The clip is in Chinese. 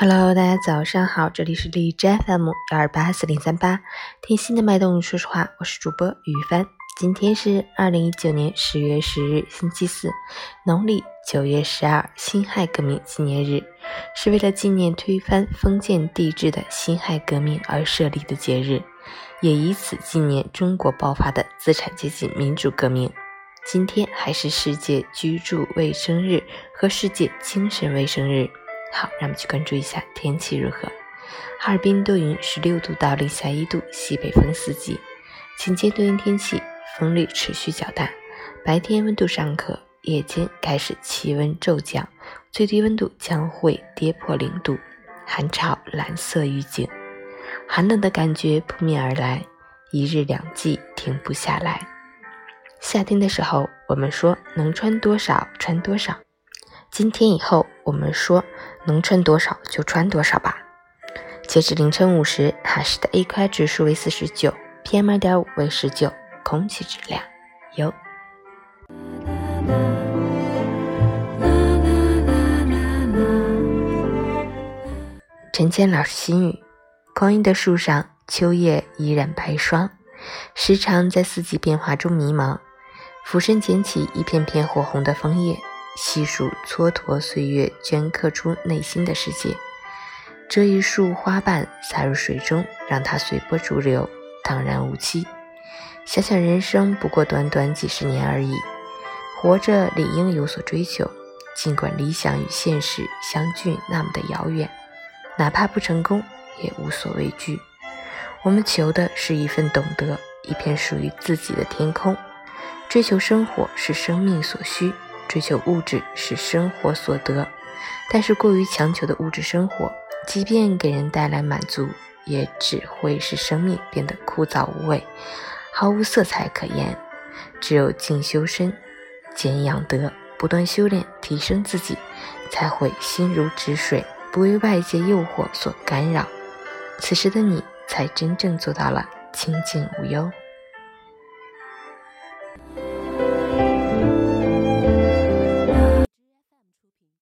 Hello，大家早上好，这里是荔枝 FM 幺二八四零三八，听心的脉动，说实话，我是主播于帆。今天是二零一九年十月十日，星期四，农历九月十二，辛亥革命纪念日，是为了纪念推翻封建帝制的辛亥革命而设立的节日，也以此纪念中国爆发的资产阶级民主革命。今天还是世界居住卫生日和世界精神卫生日。好，让我们去关注一下天气如何。哈尔滨多云，十六度到零下一度，西北风四级。晴间多云天气，风力持续较大。白天温度尚可，夜间开始气温骤降，最低温度将会跌破零度。寒潮蓝色预警，寒冷的感觉扑面而来，一日两季停不下来。夏天的时候，我们说能穿多少穿多少。今天以后，我们说能穿多少就穿多少吧。截至凌晨五时，哈市的 AQI 指数为四十九，PM 二点五为十九，空气质量优。陈谦老师心语：光阴的树上，秋叶依然白霜，时常在四季变化中迷茫。俯身捡起一片片火红的枫叶。细数蹉跎岁月，镌刻出内心的世界。折一束花瓣洒入水中，让它随波逐流，荡然无期。想想人生不过短短几十年而已，活着理应有所追求。尽管理想与现实相距那么的遥远，哪怕不成功也无所畏惧。我们求的是一份懂得，一片属于自己的天空。追求生活是生命所需。追求物质是生活所得，但是过于强求的物质生活，即便给人带来满足，也只会使生命变得枯燥无味，毫无色彩可言。只有静修身，俭养德，不断修炼提升自己，才会心如止水，不为外界诱惑所干扰。此时的你，才真正做到了清静无忧。